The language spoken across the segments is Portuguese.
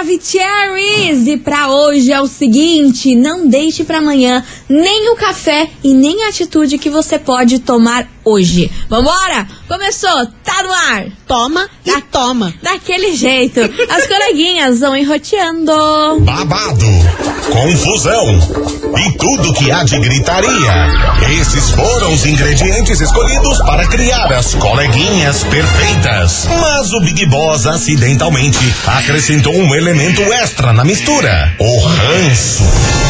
Maravicheries! E pra hoje é o seguinte: não deixe pra amanhã nem o café e nem a atitude que você pode tomar hoje. Vambora? Começou, tá no ar. Toma e Da- toma. Daquele jeito, as coleguinhas vão enroteando. babado, confusão e tudo que há de gritaria. Esses foram os ingredientes escolhidos para criar as coleguinhas perfeitas. Mas o Big Boss acidentalmente acrescentou um elemento extra na mistura: o ranço.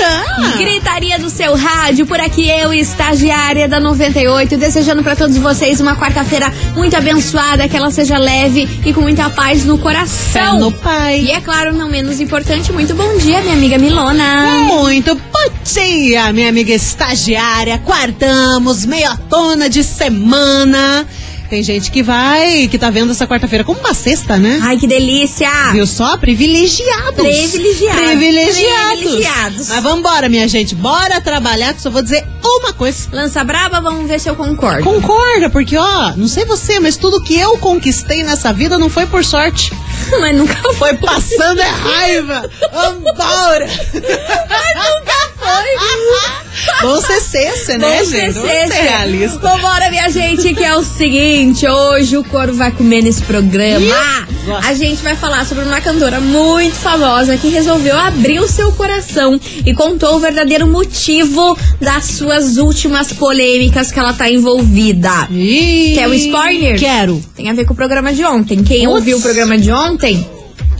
Anda. Gritaria do seu rádio, por aqui eu, estagiária da 98, desejando pra todos vocês uma quarta-feira muito abençoada, que ela seja leve e com muita paz no Fé coração. no pai. E é claro, não menos importante, muito bom dia, minha amiga Milona. Muito bom dia, minha amiga estagiária. Quartamos, meia tona de semana. Tem gente que vai, que tá vendo essa quarta-feira como uma sexta, né? Ai, que delícia! Viu só? Privilegiados. Privilegiados. Privilegiados. Privilegiados. Mas vambora, minha gente. Bora trabalhar, que só vou dizer uma coisa. Lança braba, vamos ver se eu concordo. Concorda, porque ó, não sei você, mas tudo que eu conquistei nessa vida não foi por sorte. Mas nunca foi. Foi passando é raiva. Vambora. Vamos ser cesse, né, Vamos gente? Vamos ser sexta. realistas. Vambora, minha gente, que é o seguinte: hoje o couro vai comer nesse programa. A gente vai falar sobre uma cantora muito famosa que resolveu abrir o seu coração e contou o verdadeiro motivo das suas últimas polêmicas que ela tá envolvida. Ih, Quer o spoiler? Quero. Tem a ver com o programa de ontem. Quem ouviu o programa de ontem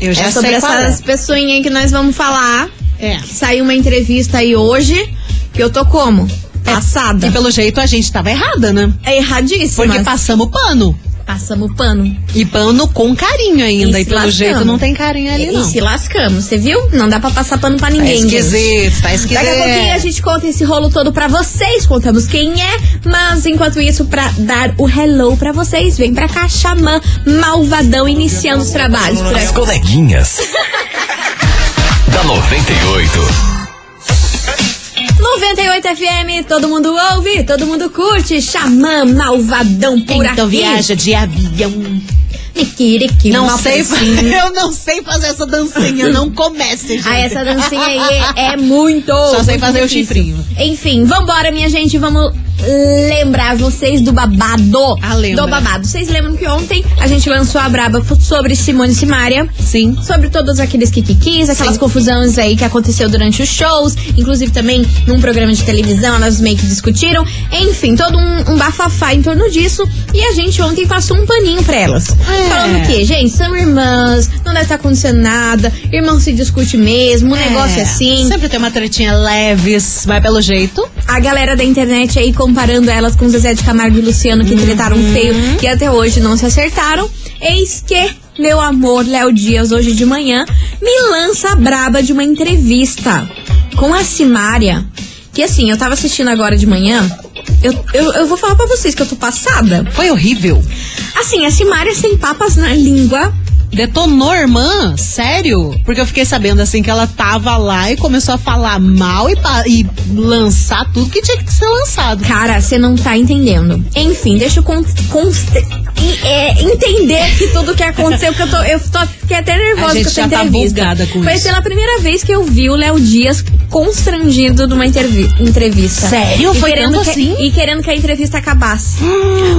Eu já é sobre essas é. pessoinhas aí que nós vamos falar. É. Saiu uma entrevista aí hoje que eu tô como? Passada. E pelo jeito a gente tava errada, né? É erradíssima. Porque passamos pano. Passamos pano. E pano com carinho ainda. E E, pelo lascamos. jeito não tem carinho ali, E, não. e se lascamos, você viu? Não dá pra passar pano pra Tá ninguém. gente. esquisito, tá esquisito. Daqui a pouquinho a gente conta esse rolo todo pra vocês, contamos quem é, mas enquanto isso, pra dar o hello pra vocês, vem pra cá, Xamã Malvadão, iniciando os trabalhos As coleguinhas. da 98. 98 FM, todo mundo ouve, todo mundo curte, Xamã Malvadão por Então aqui. viaja de avião. Niquiriqui, Não sei, eu não sei fazer essa dancinha. Não comece, gente. Ah, essa dancinha aí é, é muito. Só sei muito fazer o difícil. chifrinho. Enfim, vambora, minha gente. Vamos lembrar vocês do babado. Ah, lembra. Do babado. Vocês lembram que ontem a gente lançou a braba sobre Simone e Simaria? Sim. Sobre todos aqueles kikikis, aquelas Sim. confusões aí que aconteceu durante os shows, inclusive também num programa de televisão, elas meio que discutiram. Enfim, todo um, um bafafá em torno disso. E a gente ontem passou um paninho pra elas. É. Falando o quê? Gente, são irmãs, não deve estar acontecendo nada, irmão se discute mesmo, o negócio é assim. Sempre tem uma tretinha leves, mas pelo jeito. A galera da internet aí comparando elas com Zezé de Camargo e Luciano que tretaram feio e até hoje não se acertaram. Eis que meu amor Léo Dias hoje de manhã me lança a braba de uma entrevista com a Simária. Que assim, eu tava assistindo agora de manhã. Eu, eu, eu vou falar pra vocês que eu tô passada. Foi horrível. Assim, a Simária sem papas na língua. Detonou, irmã? Sério? Porque eu fiquei sabendo assim que ela tava lá e começou a falar mal e, e lançar tudo que tinha que ser lançado. Cara, você não tá entendendo. Enfim, deixa eu con- é, entender que tudo que aconteceu, que eu tô, eu tô, fiquei até nervosa com essa tá entrevista. bugada com Foi isso. pela primeira vez que eu vi o Léo Dias constrangido numa entrevista. Sério? E Foi querendo que, assim? E querendo que a entrevista acabasse.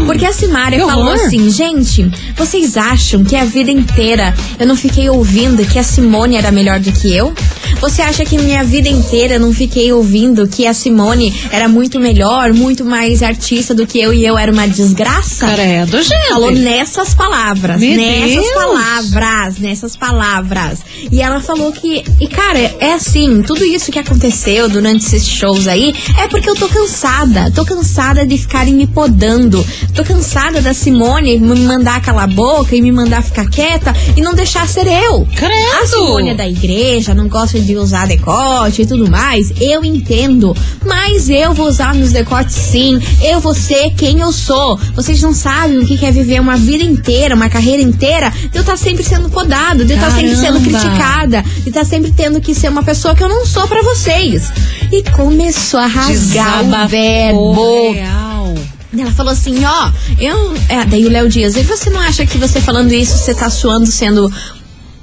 Porque a Simária falou horror. assim, gente, vocês acham que a vida inteira eu não fiquei ouvindo que a Simone era melhor do que eu? Você acha que minha vida inteira eu não fiquei ouvindo que a Simone era muito melhor, muito mais artista do que eu e eu era uma desgraça? Credo, gente. Falou nessa nessas palavras, Meu nessas Deus. palavras, nessas palavras. E ela falou que, e cara, é assim, tudo isso que aconteceu durante esses shows aí é porque eu tô cansada. Tô cansada de ficarem me podando. Tô cansada da Simone me mandar calar a boca e me mandar ficar quieta e não deixar ser eu. Credo. A Simone é da igreja, não gosta de usar decote e tudo mais. Eu entendo. Mas eu vou usar meus decotes sim. Eu vou ser quem eu sou. Vocês não sabem o que é viver uma vida inteira, uma carreira inteira, de eu estar sempre sendo podado, de eu estar sempre sendo criticada, de estar sempre tendo que ser uma pessoa que eu não sou pra vocês. E começou a rasgar o Desabafou verbo. real. Ela falou assim, ó, eu. É, daí o Léo Dias, e você não acha que você falando isso, você tá suando sendo.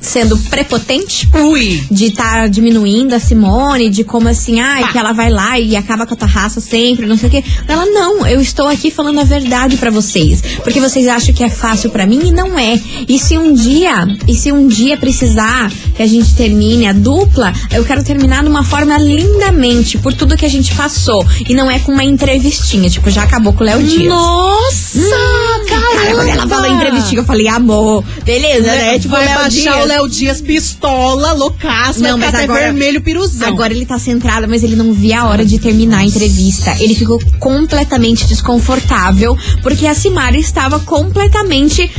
Sendo prepotente? Ui. De estar diminuindo a Simone, de como assim, ai, Pá. que ela vai lá e acaba com a tua raça sempre, não sei o quê. Ela, não, eu estou aqui falando a verdade pra vocês. Porque vocês acham que é fácil pra mim e não é. E se um dia, e se um dia precisar que a gente termine a dupla, eu quero terminar de uma forma lindamente, por tudo que a gente passou. E não é com uma entrevistinha, tipo, já acabou com o Léo Dias. Nossa, caramba. Cara, quando ela eu falei, amor, beleza, né? Tipo, vai Léo baixar Dias. o Léo Dias pistola, loucaço, Não, vai mas agora- vermelho piruzão. Agora ele tá centrado, mas ele não via a hora de terminar a entrevista. Ele ficou completamente desconfortável, porque a Simara estava completamente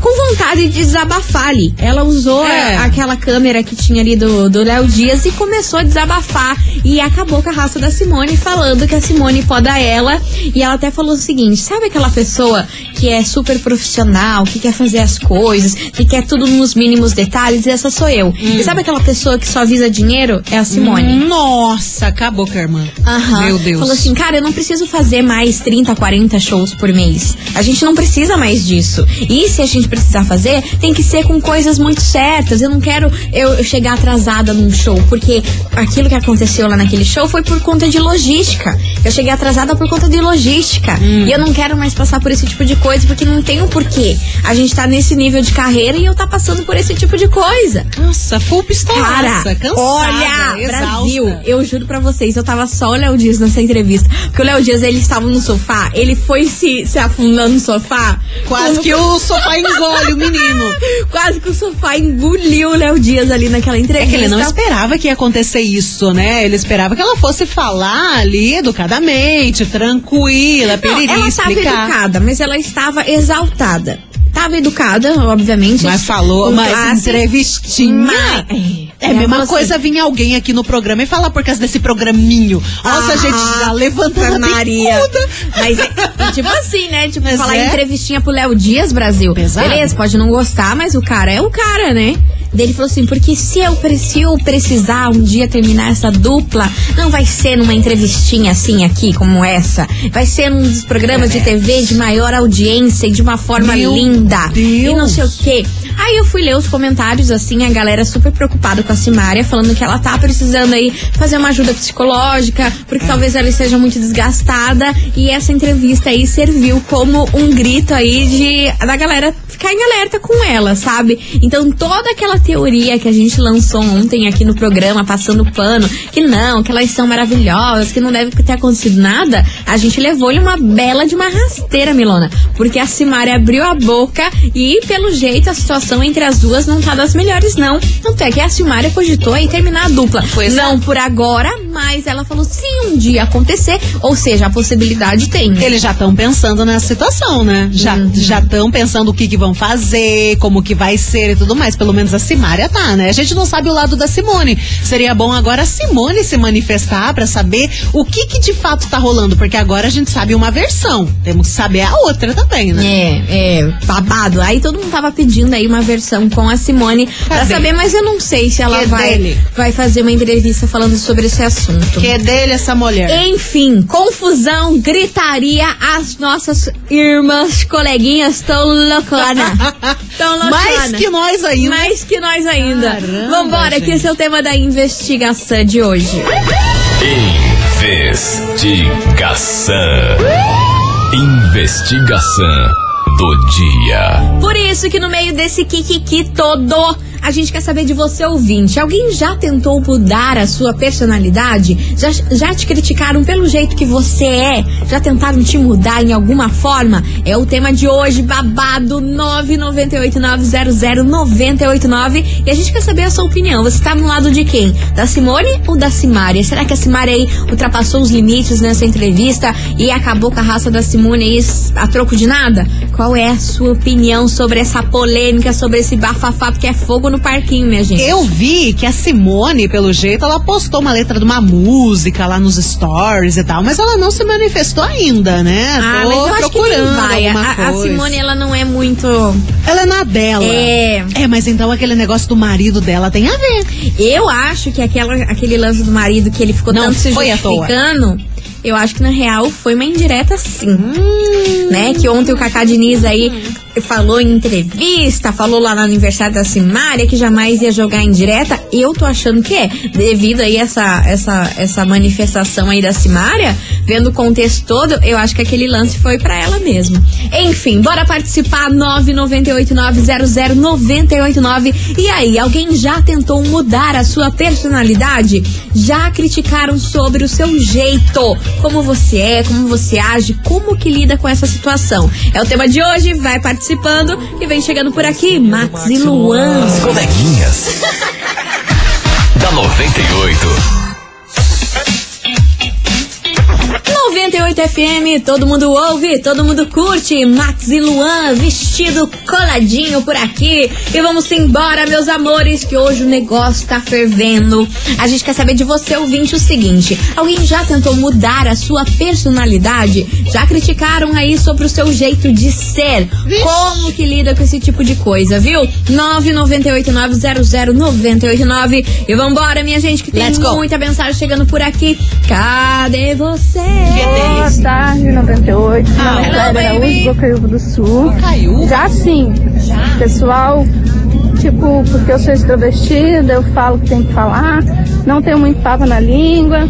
com vontade de desabafar ali. Ela usou É. a- aquela câmera que tinha ali do do Léo Dias e começou a desabafar. E acabou com a raça da Simone, falando que a Simone poda ela. E ela até falou o seguinte: sabe aquela pessoa que é super profissional, que quer fazer as coisas, que quer tudo nos mínimos detalhes? Essa sou eu. E sabe aquela pessoa que só visa dinheiro? É a Simone. Nossa, acabou com a irmã. Aham. Meu Deus. Falou assim, cara, eu não preciso fazer mais 30, 40 shows por mês. A gente não precisa mais disso. E se a gente precisar fazer, tem que ser com coisas muito certas. Eu não quero eu eu chegar atrasada num show, porque aquilo que aconteceu lá naquele show foi por conta de logística. Eu cheguei atrasada por conta de logística. Hum. E eu não quero mais passar por esse tipo de coisa, porque não tem o porquê. A gente tá nesse nível de carreira e eu tá passando por esse tipo de coisa. Nossa, full pistola. Cara, cansada, olha, exausta. Brasil, eu juro pra vocês, eu tava só o Léo Dias nessa entrevista. Porque o Léo Dias, ele estava no sofá, ele foi se, se afundando no sofá. Quase como- que o sofá engole o menino. Quase que o sofá engoliu o Léo Dias ali naquela É entrevista. que ele não esperava que ia acontecer isso, né? Ele esperava que ela fosse falar ali educadamente, tranquila, Não, piriri, ela estava explicar. educada, mas ela estava exaltada. Tava educada, obviamente. Mas falou, mas classe, entrevistinha. mas- É a Ela mesma falou coisa vir alguém aqui no programa e falar por causa desse programinho. Nossa, Ah, gente, já levantando a Maria. Mas é, tipo assim, né? Tipo, Mas falar é. entrevistinha pro Léo Dias, Brasil. Pesado. Beleza, pode não gostar, mas o cara é o cara, né? Daí ele falou assim, porque se eu, se eu precisar um dia terminar essa dupla, não vai ser numa entrevistinha assim aqui, como essa. Vai ser num dos programas de TV de maior audiência e de uma forma Meu linda. E não Deus. sei o quê. Aí eu fui ler os comentários, assim, a galera super preocupada com a Simária, falando que ela tá precisando aí fazer uma ajuda psicológica, porque talvez ela esteja muito desgastada. E essa entrevista aí serviu como um grito aí de da galera ficar em alerta com ela, sabe? Então toda aquela teoria que a gente lançou ontem aqui no programa, passando pano, que não, que elas são maravilhosas, que não deve ter acontecido nada, a gente levou-lhe uma bela de uma rasteira, Milona. Porque a Simária abriu a boca e, pelo jeito, a situação entre as duas não tá das melhores, não. Tanto é que a Simária cogitou aí terminar a dupla. Pois é. não por agora, mas ela falou se um dia acontecer, ou seja, a possibilidade tem. né? Eles já estão pensando nessa situação, né? Já Uhum. já estão pensando o que, que vão fazer, como que vai ser e tudo mais. Pelo menos a Simária tá, né? A gente não sabe o lado da Simone. Seria bom agora a Simone se manifestar pra saber o que que de fato tá rolando, porque agora a gente sabe uma versão. Temos que saber a outra também, né? É, é, babado. Aí todo mundo tava pedindo aí uma versão com a Simone pra Cadê? saber, mas eu não sei se ela Que vai, dele? vai fazer uma entrevista falando sobre esse assunto. Que é dele essa mulher. Enfim, confusão, gritaria, as nossas irmãs, coleguinhas estão Tão. Mais que nós ainda. Mais que nós ainda. Caramba, Vambora, que gente. esse é o tema da investigação de hoje. Investigação. Investigação do dia. Por isso que no meio desse kikiki todo, a gente quer saber de você, ouvinte. Alguém já tentou mudar a sua personalidade? Já, já te criticaram pelo jeito que você é? Já tentaram te mudar em alguma forma? É o tema de hoje, babado 998900989. E a gente quer saber a sua opinião. Você tá no lado de quem? Da Simone ou da Simária? Será que a Simária aí ultrapassou os limites nessa entrevista e acabou com a raça da Simone aí a troco de nada? Qual é a sua opinião sobre essa polêmica, sobre esse bafafá, porque é fogo no parquinho, minha gente? Eu vi que a Simone, pelo jeito, ela postou uma letra de uma música lá nos stories e tal, mas ela não se manifestou ainda, né? Ah, Tô mas eu acho que procurando não vai. alguma A, a. Simone, ela não é muito. Ela é na dela. É. É, mas então aquele negócio do marido dela tem a ver. Eu acho que aquela, aquele lance do marido que ele ficou Não tanto se justificando. Eu acho que na real foi uma indireta sim. Hum. Né? Que ontem o Cacá Diniz aí falou em entrevista, falou lá no aniversário da Simária que jamais ia jogar em direta. Eu tô achando que é. Devido aí essa, essa, essa manifestação aí da Simária, vendo o contexto todo, eu acho que aquele lance foi pra ela mesmo. Enfim, bora participar 998900989. E aí, alguém já tentou mudar a sua personalidade? Já criticaram sobre o seu jeito? Como você é, como você age, como que lida com essa situação? É o tema de hoje, vai participando e vem chegando por aqui, Max e Luan. As coleguinhas. da 98. 98 FM, todo mundo ouve, todo mundo curte. Max e Luan, vestido coladinho por aqui. E vamos embora, meus amores, que hoje o negócio tá fervendo. A gente quer saber de você, ouvinte, o seguinte: alguém já tentou mudar a sua personalidade? Já criticaram aí sobre o seu jeito de ser? Como que lida com esse tipo de coisa, viu? 998900989. E vambora, minha gente, que tem muita mensagem chegando por aqui. Cadê você? Boa tarde, 98. Meu Ah, nome é baby. Araújo, Bocaiúva do Sul. Caiu? Já sim, pessoal, tipo, porque eu sou extrovertida, eu falo o que tem que falar, não tenho muito papo na língua,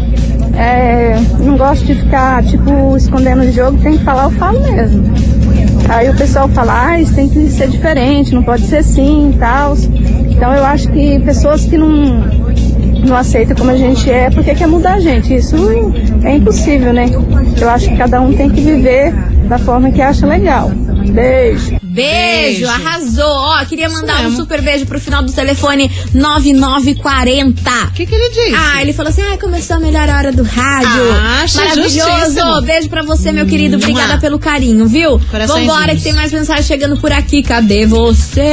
é, não gosto de ficar, tipo, escondendo o jogo, tem que falar, eu falo mesmo. Aí o pessoal fala, ah, isso tem que ser diferente, não pode ser assim e tal. Então eu acho que pessoas que não, não aceitam como a gente é, porque quer mudar a gente. Isso é impossível, né? Eu acho que cada um tem que viver da forma que acha legal. Beijo. Beijo, Beijo. arrasou. Ó, queria mandar um super beijo pro final do telefone 9940. O que, que ele disse? Ah, ele falou assim: ah, começou a melhor hora do rádio. Ah, Maravilhoso. justíssimo. Beijo pra você, meu querido. Obrigada pelo carinho, viu? Vambora, que tem mais mensagem chegando por aqui. Cadê vocês?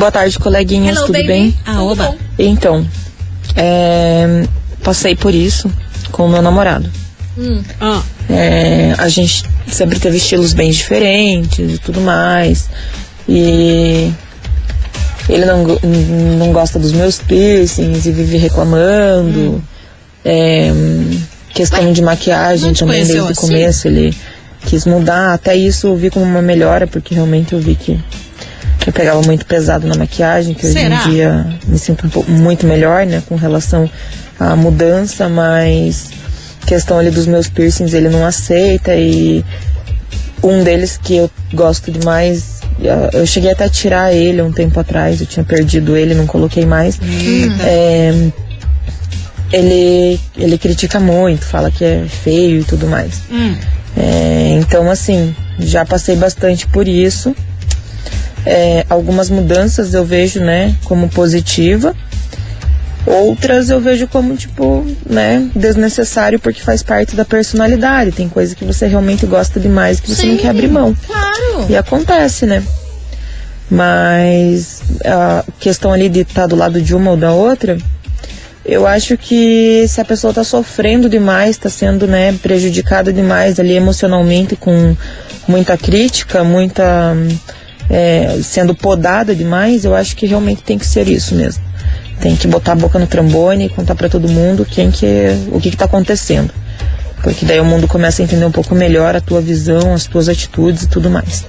Boa tarde, coleguinhas, Hello, tudo baby. bem? Ah, oba. Então, é, passei por isso com o meu namorado. Ah, É, a gente sempre teve estilos bem diferentes e tudo mais. E ele não, não gosta dos meus piercings e vive reclamando. É, questão de maquiagem também desde o assim? começo ele quis mudar. Até isso eu vi como uma melhora, porque realmente eu vi que eu pegava muito pesado na maquiagem, que Será? hoje em dia me sinto um pouco, muito melhor, né, com relação à mudança, mas questão ali dos meus piercings ele não aceita e um deles que eu gosto demais, eu cheguei até a tirar ele um tempo atrás, eu tinha perdido ele, não coloquei mais. É, ele, ele critica muito, fala que é feio e tudo mais. hum. É, então, assim, já passei bastante por isso. É, algumas mudanças eu vejo, né, como positiva. Outras eu vejo como, tipo, né, desnecessário porque faz parte da personalidade. Tem coisa que você realmente gosta demais que você não quer abrir mão. Claro. E acontece, né? Mas a questão ali de estar do lado de uma ou da outra, eu acho que se a pessoa está sofrendo demais, está sendo né, prejudicada demais ali emocionalmente com muita crítica, muita é, sendo podada demais, eu acho que realmente tem que ser isso mesmo. Tem que botar a boca no trambone e contar para todo mundo quem que o que está acontecendo. Porque daí o mundo começa a entender um pouco melhor a tua visão, as tuas atitudes e tudo mais.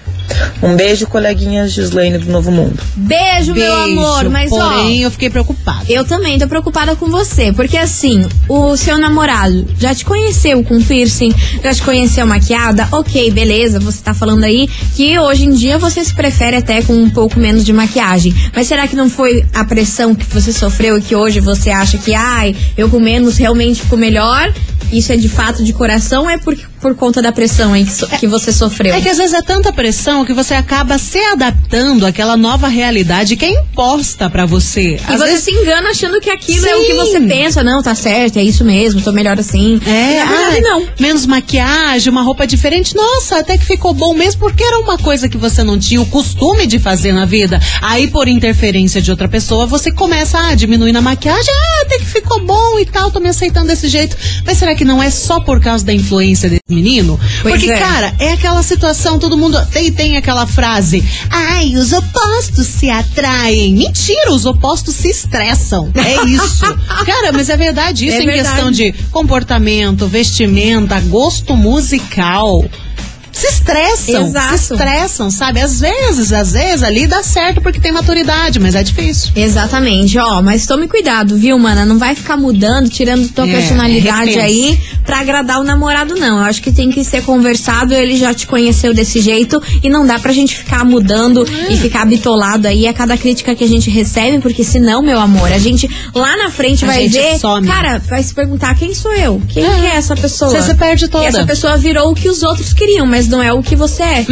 Um beijo, coleguinhas Gislaine do Novo Mundo. Beijo, meu amor. Mas ó, porém, eu fiquei preocupada. eu também tô preocupada com você. Porque assim, o seu namorado já te conheceu com piercing, já te conheceu maquiada. Ok, beleza, você tá falando aí que hoje em dia você se prefere até com um pouco menos de maquiagem. Mas será que não foi a pressão que você sofreu e que hoje você acha que, ai, eu com menos realmente fico melhor? Isso é de fato de coração é por, por conta da pressão aí que, so- que você sofreu? É que às vezes é tanta pressão que você acaba se adaptando àquela nova realidade que é imposta pra você. E Às você vezes se engana achando que aquilo é o que Sim. você pensa. Não, tá certo, é isso mesmo, tô melhor assim. É, E na verdade, ai, não. Menos maquiagem, uma roupa diferente. Nossa, até que ficou bom mesmo, porque era uma coisa que você não tinha o costume de fazer na vida. Aí, por interferência de outra pessoa, você começa a diminuir na maquiagem. Ah, até que ficou bom e tal, tô me aceitando desse jeito. Mas será que não é só por causa da influência desse menino? Pois porque, é. cara, é aquela situação, todo mundo tem, tem aquela frase. Ai, os opostos se atraem. Mentira, os opostos se estressam. É isso. cara, mas é verdade isso É em verdade. questão de comportamento, vestimenta, gosto musical. Se estressam, Exato. se estressam, sabe? Às vezes, às vezes ali dá certo porque tem maturidade, mas é difícil. Exatamente, ó, mas tome cuidado, viu, mana? Não vai ficar mudando, tirando tua É, personalidade repensa. aí pra agradar o namorado, não. Eu acho que tem que ser conversado, ele já te conheceu desse jeito e não dá pra gente ficar mudando É. e ficar bitolado aí a cada crítica que a gente recebe, porque senão, meu amor, a gente lá na frente A vai gente ver, some. cara, vai se perguntar quem sou eu? Quem que é essa pessoa? Você se perde toda. E essa pessoa virou o que os outros queriam, mas não é o que você é.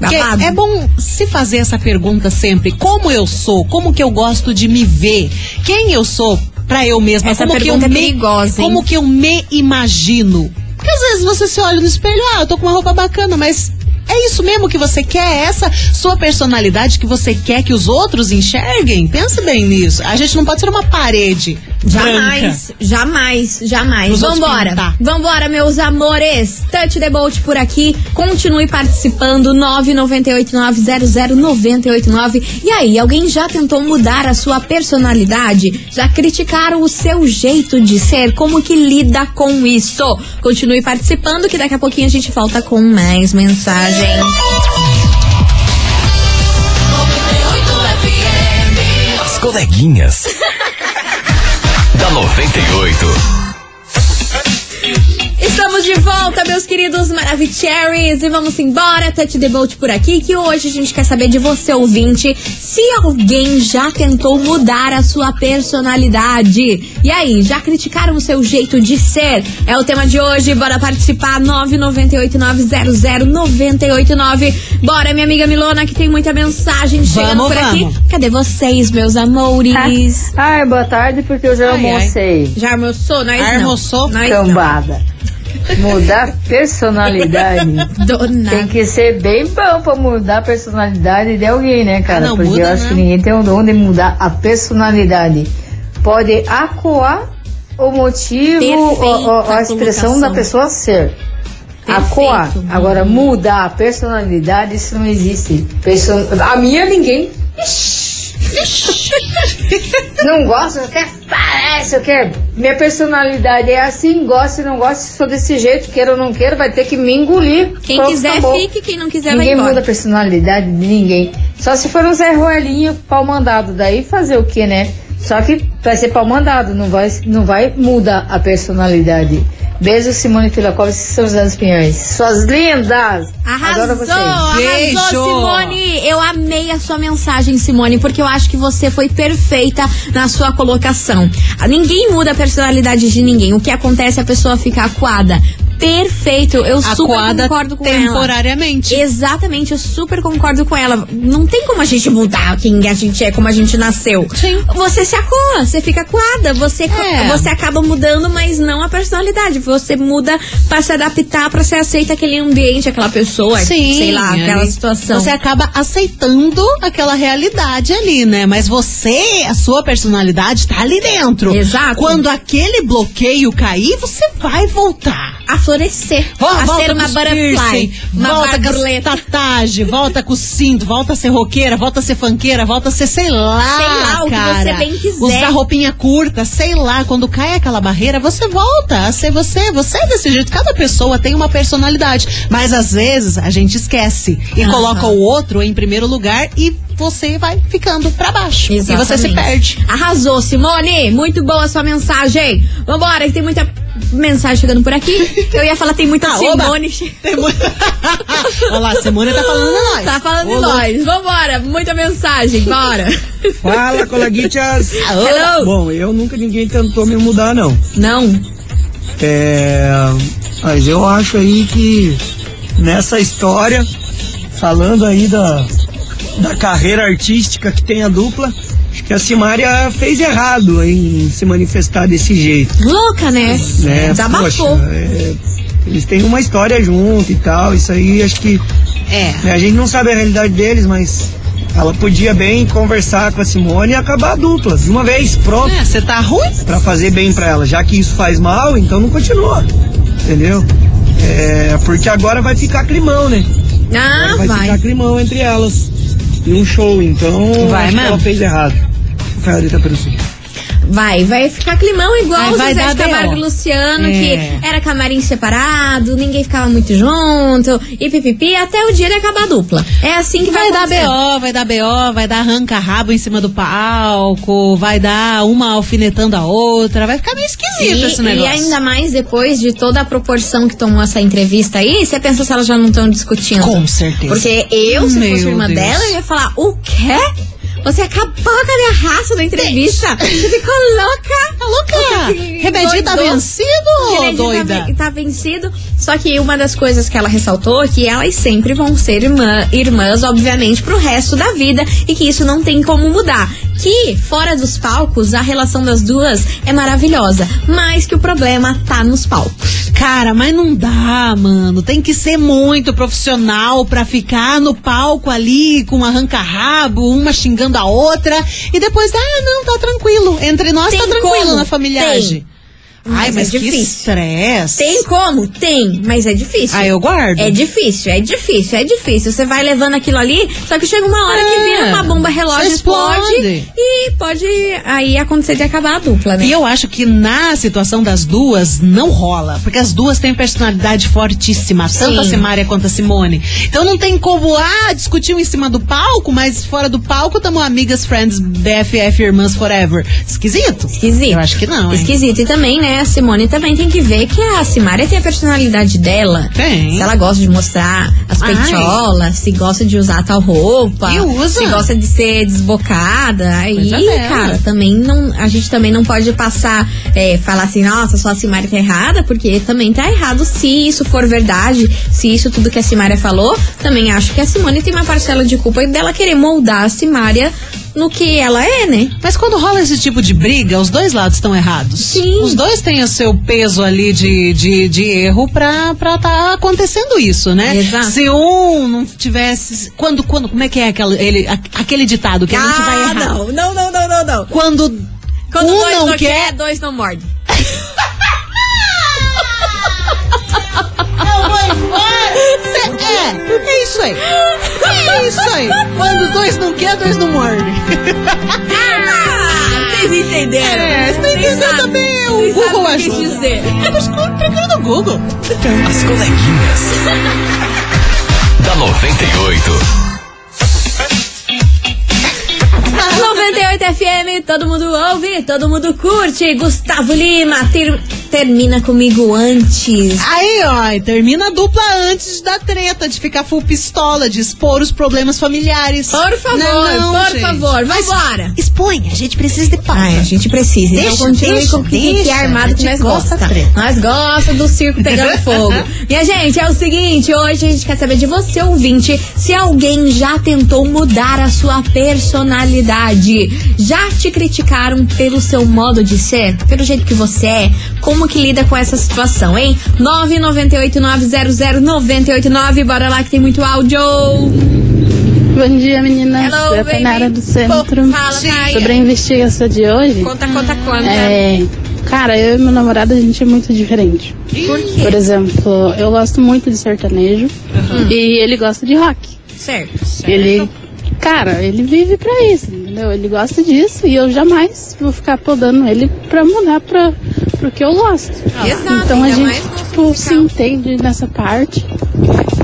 Babado. é bom se fazer essa pergunta sempre: como eu sou? Como que eu gosto de me ver? Quem eu sou pra eu mesma? Essa como que eu é me, perigosa? Como que eu me imagino? Porque às vezes você se olha no espelho, ah, eu tô com uma roupa bacana, mas é isso mesmo que você quer? É essa sua personalidade que você quer que os outros enxerguem? Pensa bem nisso. A gente não pode ser uma parede. Branca. Jamais, jamais, jamais. Os outros Vambora. Vambora, meus amores. Touch the boat por aqui. Continue participando. 998900989. E aí, alguém já tentou mudar a sua personalidade? Já criticaram o seu jeito de ser? Como que lida com isso? Continue participando que daqui a pouquinho a gente volta com mais mensagem. As coleguinhas. Da 98. De volta, meus queridos Maravicheries, e vamos embora, Touch the Boat por aqui, que hoje a gente quer saber de você, ouvinte, se alguém já tentou mudar a sua personalidade. E aí, já criticaram o seu jeito de ser? É o tema de hoje, bora participar, 998900989. Bora, minha amiga Milona, que tem muita mensagem chegando Vamos, por aqui. vamos. Cadê vocês, meus amores? Ai, boa tarde, porque eu já Ai, ai. almocei. Já almoçou? Nós não. Almoçou? Nós não. Mudar personalidade Dona. tem que ser bem bom pra mudar a personalidade de alguém, né, cara? Ah, não, porque muda, eu acho né? que ninguém tem o dom de mudar a personalidade. Pode acuar o motivo ou, ou Perfeita a expressão colocação. da pessoa ser. Acuar. Agora, mudar a personalidade, isso não existe. Perso- A minha, ninguém. Não gosto, eu quero parece, eu quero. Minha personalidade é assim, gosto e não gosto, sou desse jeito, quero ou não quero, vai ter que me engolir. Quem Pronto, quiser, acabou. fique. Quem não quiser, Ninguém vai embora. muda a personalidade de ninguém. Só se for um Zé Ruelinho pau mandado, daí fazer o que, né? Só que vai ser pau mandado, não vai, não vai mudar a personalidade. Beijo, Simone Filacov e São José dos Pinhões. Suas lindas! Adoro Arrasou, vocês. arrasou, Beijo. Simone. Eu amei a sua mensagem, Simone, porque eu acho que você foi perfeita na sua colocação. Ninguém muda a personalidade de ninguém. O que acontece é a pessoa fica acuada. Perfeito, eu super concordo com ela. temporariamente. Exatamente, eu super concordo com ela. Não tem como a gente mudar quem a gente é, como a gente nasceu. Sim. Você se acua, você fica acuada, você, É. você acaba mudando, mas não a personalidade. Você muda pra se adaptar, pra ser aceita aquele ambiente, aquela pessoa, Sim, sei lá, aquela situação. Você acaba aceitando aquela realidade ali, né? Mas você, a sua personalidade tá ali dentro. Exato. Quando aquele bloqueio cair, você vai voltar. a florescer. Vo- a volta ser uma com butterfly. Uma volta com borboleta. tatuagem, volta com cinto, volta a ser roqueira, volta a ser fanqueira, volta a ser sei lá, Sei lá, o que cara. você bem quiser. Usar roupinha curta, sei lá, quando cai aquela barreira, você volta a ser você, você é desse jeito. Cada pessoa tem uma personalidade, mas às vezes a gente esquece e coloca o outro em primeiro lugar e você vai ficando pra baixo. E você se Exatamente. perde. Arrasou, Simone. Muito boa a sua mensagem. Vambora, que tem muita mensagem chegando por aqui. Eu ia falar, tem muita Ah. Simone. Tem muito- Olha lá, Simone tá falando de nós. Tá falando de Ô, louco. nós. Vambora, muita mensagem, bora. Fala, coleguitas. Hello. Bom, eu nunca ninguém tentou me mudar, não. Não. É, mas eu acho aí que nessa história, falando aí da, da carreira artística que tem a dupla, acho que a Simária fez errado em se manifestar desse jeito. Louca, né? Né? Desabafou. Poxa, é, eles têm uma história junto e tal, isso aí acho que É. né, a gente não sabe a realidade deles, mas ela podia bem conversar com a Simone e acabar a dupla, de uma vez, pronto. É, você tá ruim? Pra fazer bem pra ela. Já que isso faz mal, então não continua. Entendeu? É, porque agora vai ficar climão, né? Ah, vai, vai. ficar climão entre elas. E um show, então Vai acho que mesmo? ela fez errado. Rafael de Itaperuçu. Vai, vai ficar climão igual Vai- o dar de Camargo e Luciano, É. que era camarim separado, ninguém ficava muito junto, e pipipi, até o dia de acabar a dupla. É assim que vai, Vai dar. BO, vai dar BO, vai dar arranca-rabo em cima do palco, vai dar uma alfinetando a outra, vai ficar meio esquisito esse E, negócio. e ainda mais depois de toda a proporção que tomou essa entrevista aí, você pensa se elas já não estão discutindo. Com certeza. Porque eu, se Meu fosse irmã Deus. dela, eu ia falar, o quê? Você acabou com a minha raça na entrevista? Você ficou louca? Tá louca? Remedinho tá vencido, Remedinho doida? Tá, tá vencido. Só que uma das coisas que ela ressaltou é que elas sempre vão ser irmã- irmãs, obviamente, pro resto da vida e que isso não tem como mudar. Que, fora dos palcos, a relação das duas é maravilhosa, mas que o problema tá nos palcos. Cara, mas não dá, mano. Tem que ser muito profissional pra ficar no palco ali com um arranca-rabo, uma xingando a outra. E depois, ah, não, tá tranquilo. Entre nós Tem tá tranquilo como? na familiagem. Ai, Mas mas, é que difícil. estresse. Tem como? Tem, mas é difícil. Ah, eu guardo. É difícil, é difícil, é difícil. Você vai levando aquilo ali, só que chega uma hora que É. vira uma bomba relógio, explode, explode. e pode aí acontecer de acabar a dupla, né? E eu acho que na situação das duas não rola, porque as duas têm personalidade fortíssima, tanto a Sim. Simária quanto a Simone. Então não tem como, ah, discutir em cima do palco, mas fora do palco estamos amigas, friends, BFF, irmãs forever. Esquisito? Esquisito. Eu acho que não, hein? Esquisito. E também, né, a Simone também tem que ver que a Simária tem a personalidade dela. Tem. Se ela gosta de mostrar as Ai. peitiolas, se gosta de usar tal roupa. E usa. Se gosta de ser desbocada. Aí, dela. cara, também não. A gente também não pode passar, é, falar assim, nossa, só a Simária tá errada, porque também tá errado se isso for verdade, se isso tudo que a Simária falou. Também acho que a Simone tem uma parcela de culpa dela querer moldar a Simária no que ela é, né? Mas quando rola esse tipo de briga, os dois lados estão errados. Sim. Os dois têm o seu peso ali de, de, de erro pra, pra tá acontecendo isso, né? Exato. Se um não tivesse. Quando, quando, como é que é aquele, ele, aquele ditado que a gente vai errar? Ah, não, não, não, não, não, não. Quando, Quando um dois não, não, quer. quer, dois não morde. É, é isso aí. É isso aí. Quando dois não quer, dois não mordem. Ah, vocês entenderam? É, você Vocês entendendo sabem- também. O Google o ajuda. dizer. Procura no Google. As coleguinhas. da 98. 98 FM, todo mundo ouve, todo mundo curte. Gustavo Lima, ter- termina comigo antes. Aí, ó, termina a dupla antes da treta, de ficar full pistola, de expor os problemas familiares. Por favor, Não, não, por gente. favor, Mas vambora. Expõe, a gente precisa de. Ai, a gente precisa. Deixa, então continue deixa, com o que, é armado que nós gosta gosta. Nós gosta do circo pegando fogo. Minha gente, é o seguinte, hoje a gente quer saber de você, ouvinte, se alguém já tentou mudar a sua personalidade. Já te criticaram pelo seu modo de ser? Pelo jeito que você é? Como que lida com essa situação, hein? 998900989, bora lá que tem muito áudio. Bom dia, meninas. Hello, é a Tainara do centro. Fala, Thay. Sobre a investigação de hoje, Conta, conta, conta. é, Cara, eu e meu namorado, a gente é muito diferente. Por quê? Por exemplo, eu gosto muito de sertanejo e ele gosta de rock. Certo. Ele, cara, ele vive pra isso, entendeu? Ele gosta disso e eu jamais vou ficar podando ele pra mudar pra, pro que eu gosto. Exato, então a gente, tipo, se entende nessa parte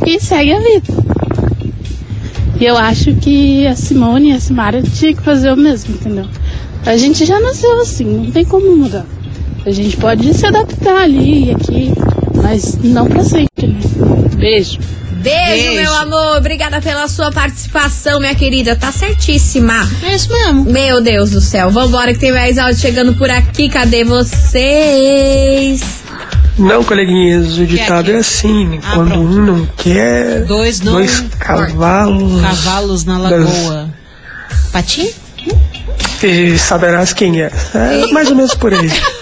e segue a vida. E eu acho que a Simone e a Simara tinha que fazer o mesmo, entendeu? A gente já nasceu assim, não tem como mudar. A gente pode se adaptar ali e aqui, mas não pra sempre. né? Beijo. Beijo, Beijo. meu amor. Obrigada pela sua participação, minha querida. Tá certíssima. É isso mesmo. Meu Deus do céu. Vambora que tem mais áudio chegando por aqui. Cadê vocês? Não, coleguinhas, o ditado é assim: Ah, quando pronto. um não quer, Dois não. dois cavalos. Cavalos na das- lagoa. Patim? E saberás quem é. É mais ou menos por aí.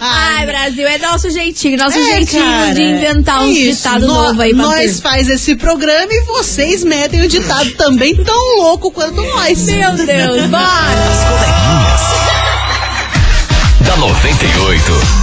Ai, Brasil, é nosso jeitinho, nosso É, jeitinho cara, de inventar é um isso. ditado Nó- novo aí pra Nós ter. faz esse programa e vocês metem o ditado também tão louco quanto nós. Meu Deus, bora! As coleguinhas. da 98.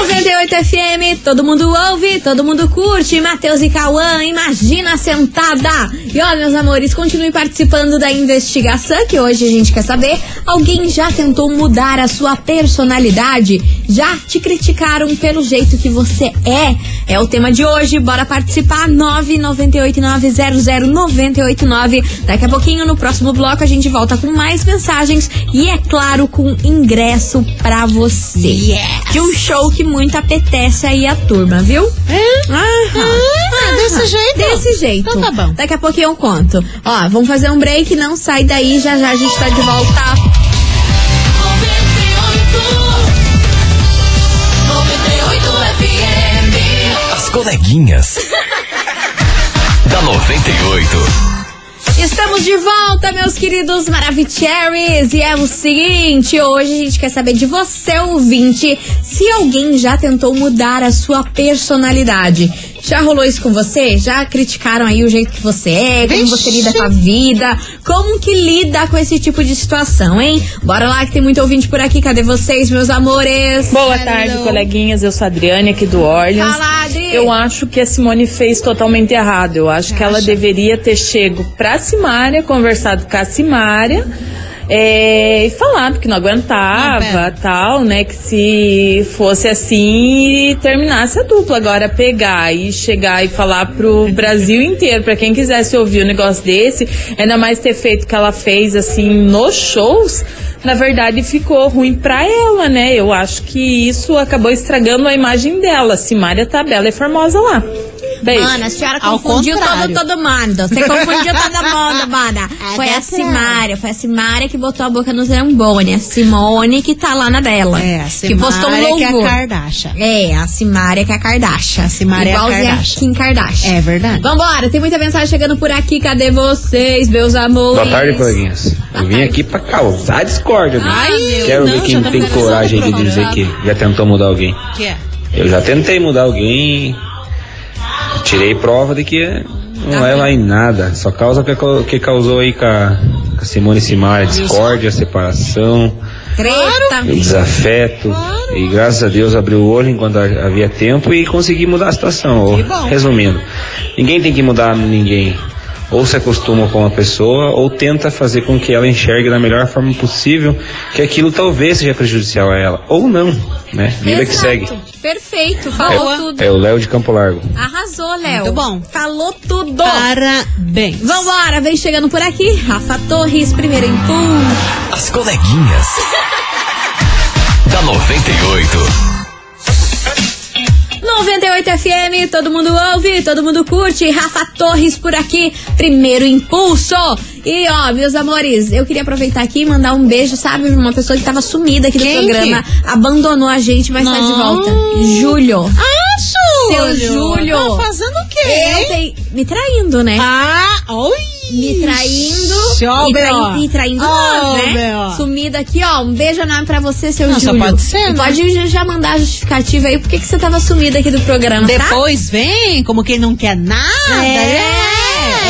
98 FM, todo mundo ouve, todo mundo curte. Matheus e Cauã, imagina sentada. E olha, meus amores, continue participando da investigação que hoje a gente quer saber. Alguém já tentou mudar a sua personalidade? Já te criticaram pelo jeito que você é? É o tema de hoje, bora participar. 998900989. Daqui a pouquinho, no próximo bloco, a gente volta com mais mensagens e, é claro, com ingresso pra você. De um show que muito apetece aí a turma, viu? É? Aham. Ah, desse jeito? Desse jeito. Então tá bom. Daqui a pouquinho eu conto. Ó, vamos fazer um break, não sai daí, já já a gente tá de volta. As coleguinhas. da 98. Estamos de volta, meus queridos Maravicheries. E é o seguinte, hoje a gente quer saber de você, ouvinte, se alguém já tentou mudar a sua personalidade. Já rolou isso com você? Já criticaram aí o jeito que você é, como Vixe. você lida com a vida? Como que lida com esse tipo de situação, hein? Bora lá que tem muito ouvinte por aqui. Cadê vocês, meus amores? Boa tarde, coleguinhas. Eu sou a Adriane aqui do Orleans. Fala, Adri. Eu acho que a Simone fez totalmente errado. Eu acho que ela deveria ter chego pra Simária, conversado com a Simária. É, e falado que não Não, aguentava, pera. tal, né? Que se fosse assim, terminasse a dupla. Agora pegar e chegar e falar pro Brasil inteiro, pra quem quisesse ouvir um negócio desse, ainda mais ter feito o que ela fez assim nos shows, na verdade ficou ruim pra ela, né? Eu acho que isso acabou estragando a imagem dela. Simária tá bela e formosa lá. Beijo. Mano, a senhora Ao confundiu todo, todo mundo. Você confundiu todo mundo, mana. Foi a. Simária, foi a Simária que botou a boca no Zambone. A Simone que tá lá na dela. É, a que postou um Simária que é a. Kardashian. É, a Simária que é a Kardashian. A Simária é a Kardashian. Kim Kardashian. É verdade. Vambora, tem muita mensagem chegando por aqui. Cadê vocês, meus amores? Boa tarde, coleguinhas. Eu vim aqui pra causar discórdia. Ai, meu Quero não, ver quem tá tem coragem de dizer que já tentou mudar alguém. Que é? Eu já tentei mudar alguém. Tirei prova de que não leva em nada. Só causa o que, que causou aí com a, com a Simone Simaria. Discórdia, separação, Treta. desafeto. E graças a Deus abriu o olho enquanto ha- havia tempo e consegui mudar a situação. Que bom. Resumindo, ninguém tem que mudar ninguém. Ou se acostuma com a pessoa, ou tenta fazer com que ela enxergue da melhor forma possível que aquilo talvez seja prejudicial a ela. Ou não, né? Vida que Exato. segue. Perfeito, falou tudo. É o Léo de Campo Largo. Arrasou, Léo. Muito bom. Falou tudo. Parabéns. Vambora, vem chegando por aqui. Rafa Torres, primeiro impulso. As coleguinhas. da 98. 98 FM, todo mundo ouve, todo mundo curte. Rafa Torres por aqui, primeiro impulso. E ó, meus amores, eu queria aproveitar aqui e mandar um beijo, sabe, uma pessoa que tava sumida aqui do Quem programa, abandonou a gente, mas tá de volta. Júlio. Ah, Seu Júlio. Tá fazendo o quê? Eu me traindo, né? Ah, oi. Me traindo Ó, e, trai- e traindo Ó, nós, né? B.O. Sumida aqui, ó. Um beijo enorme pra você, seu Não, só Júlio. pode ser, né? Pode já- mandar a justificativa aí, por que que você tava sumida aqui do programa, tá? Depois vem, como quem não quer nada. É,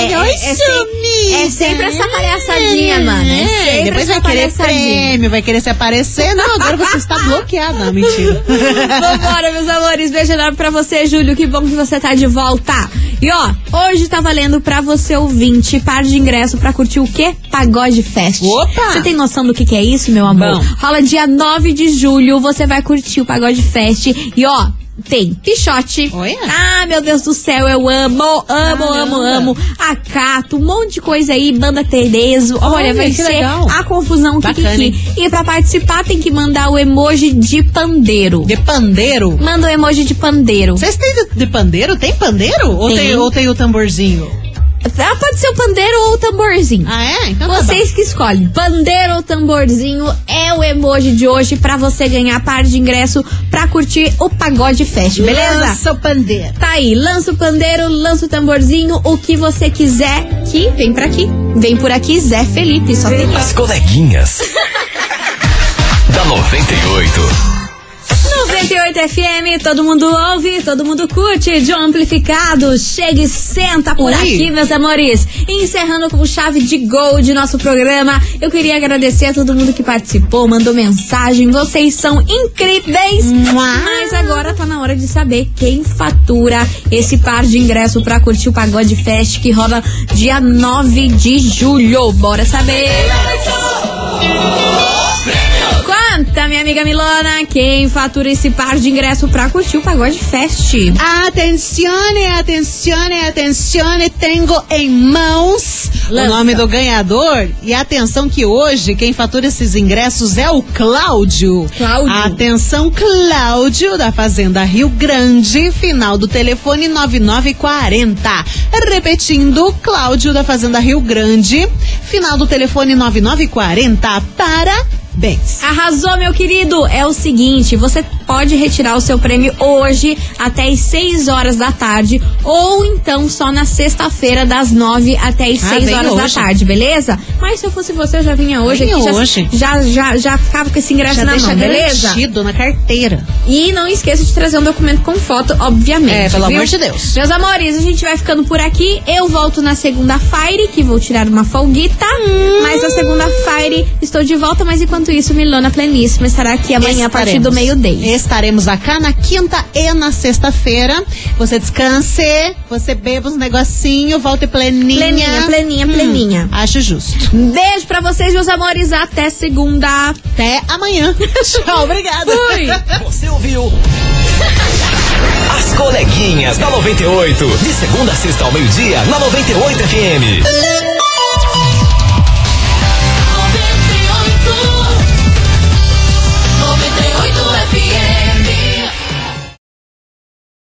É, é, é, é. É sempre essa palhaçadinha, mano. É sempre Depois vai querer prêmio, vai querer se aparecer. Não, agora você está bloqueada. Não, mentira. Vambora, meus amores. Beijo enorme pra você, Júlio. Que bom que você tá de volta. E ó, hoje tá valendo pra você ouvinte par de ingresso pra curtir o quê? Pagode Fest. Opa! Você tem noção do que, que é isso, meu amor? Bom. Rola dia 9 de julho, você vai curtir o Pagode Fest. E ó, tem Pichote. Olha. Ah, meu Deus do céu, eu amo, amo, amo, Caramba. amo. Acato, um monte de coisa aí, Banda Terezo. Olha, Olha, vai que ser legal. a confusão Kikiki. E pra participar tem que mandar o emoji de pandeiro. De pandeiro. Manda o emoji de pandeiro. Vocês têm de, de pandeiro? Tem pandeiro? Ou Tem. tem, ou tem o tamborzinho? Ah, pode ser o pandeiro ou o tamborzinho. Ah, é? Então tá Vocês que escolhem. Pandeiro ou tamborzinho é o emoji de hoje pra você ganhar par de ingresso pra curtir o Pagode Fest, beleza? Lança o pandeiro. Tá aí, lança o pandeiro, lança o tamborzinho, o que você quiser, que vem pra aqui. Vem por aqui, Zé Felipe, só tem As coleguinhas. da 98. 98 FM, todo mundo ouve, todo mundo curte, de um amplificado. Chega e senta por Oi. aqui, meus amores. Encerrando com chave de gol de nosso programa. Eu queria agradecer a todo mundo que participou, mandou mensagem. Vocês são incríveis. Mas agora tá na hora de saber quem fatura esse par de ingresso pra curtir o Pagode Fest que rola dia 9 de julho. Bora saber. Conta, minha amiga Milona, quem fatura esse par de ingresso pra curtir o Pagode Fest? Atencione, atencione, atencione, tenho em mãos Lança. o nome do ganhador. E atenção que hoje quem fatura esses ingressos é o Cláudio. Cláudio. Atenção, Cláudio, da Fazenda Rio Grande, final do telefone 9940. Repetindo, Cláudio, da Fazenda Rio Grande, final do telefone 9940. Parabéns. Arrasou, meu querido! É o seguinte, você pode retirar o seu prêmio hoje até as 6 horas da tarde ou então só na sexta-feira das 9 até as Ah, 6 vem horas da hoje. tarde, beleza? Mas se eu fosse você, eu já vinha hoje Vinha aqui, já- hoje. Já, já, já, ficava com esse ingresso Já na deixa mão, beleza? na carteira. E não esqueça de trazer um documento com foto, obviamente. É, pelo viu? amor de Deus. Meus amores, a gente vai ficando por aqui. Eu volto na segunda-feira, que vou tirar uma folguita. Hum. Mas na segunda-feira estou de volta. Mas enquanto isso, Milona Pleníssima estará aqui amanhã a partir do Estaremos. meio-dia. Estaremos acá na quinta e na sexta-feira. Você descanse, você beba uns negocinho, volte pleninha. Pleninha, pleninha, Hum, pleninha. acho justo. Beijo pra vocês, meus amores. Até segunda. Até amanhã. Tchau, obrigada. Fui. Você ouviu? As coleguinhas da 98. De segunda a sexta ao meio-dia, na 98 FM.